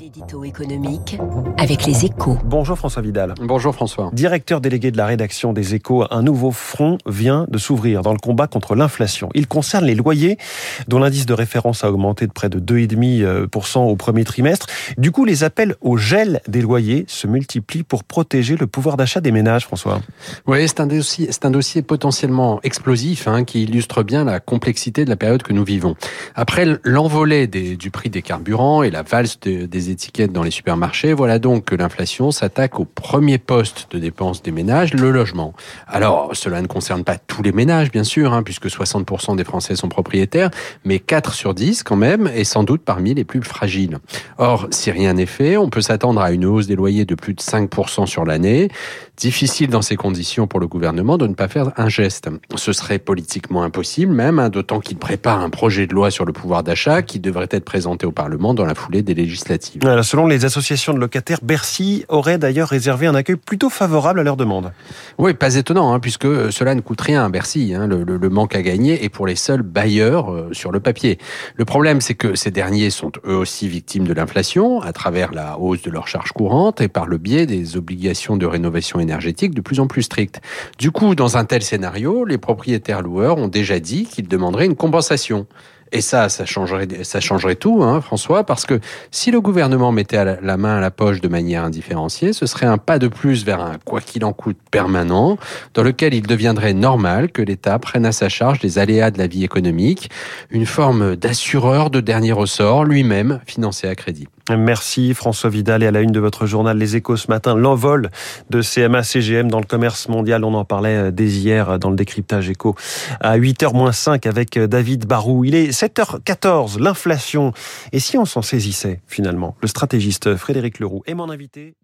L'édito économique avec les échos. Bonjour François Vidal. Bonjour François. Directeur délégué de la rédaction des échos, un nouveau front vient de s'ouvrir dans le combat contre l'inflation. Il concerne les loyers, dont l'indice de référence a augmenté de près de 2,5% au premier trimestre. Du coup, les appels au gel des loyers se multiplient pour protéger le pouvoir d'achat des ménages, François. Oui, c'est un dossier, c'est un dossier potentiellement explosif hein, qui illustre bien la complexité de la période que nous vivons. Après l'envolée du prix des carburants et la valse des étiquettes dans les supermarchés, voilà donc que l'inflation s'attaque au premier poste de dépenses des ménages, le logement. Alors, cela ne concerne pas tous les ménages, bien sûr, hein, puisque 60% des Français sont propriétaires, mais 4 sur 10 quand même, et sans doute parmi les plus fragiles. Or, si rien n'est fait, on peut s'attendre à une hausse des loyers de plus de 5% sur l'année. Difficile dans ces conditions pour le gouvernement de ne pas faire un geste. Ce serait politiquement impossible même, hein, d'autant qu'il prépare un projet de loi sur le pouvoir d'achat qui devrait être présenté au Parlement dans la foulée des législatives. Selon les associations de locataires, Bercy aurait d'ailleurs réservé un accueil plutôt favorable à leur demande. Oui, pas étonnant, hein, puisque cela ne coûte rien à Bercy. Hein, le, manque à gagner est pour les seuls bailleurs euh, sur le papier. Le problème, c'est que ces derniers sont eux aussi victimes de l'inflation à travers la hausse de leurs charges courantes et par le biais des obligations de rénovation énergétique de plus en plus strictes. Du coup, dans un tel scénario, les propriétaires loueurs ont déjà dit qu'ils demanderaient une compensation. Et ça, ça changerait, ça changerait tout, hein, François, parce que si le gouvernement mettait la main à la poche de manière indifférenciée, ce serait un pas de plus vers un quoi qu'il en coûte permanent, dans lequel il deviendrait normal que l'État prenne à sa charge les aléas de la vie économique, une forme d'assureur de dernier ressort, lui-même financé à crédit. Merci François Vidal et à la une de votre journal Les Échos ce matin, l'envol de CMA CGM dans le commerce mondial. On en parlait dès hier dans le décryptage écho à 8h-5 avec David Barou. Il est 7h14, l'inflation. Et si on s'en saisissait finalement? Le stratégiste Frédéric Leroux est mon invité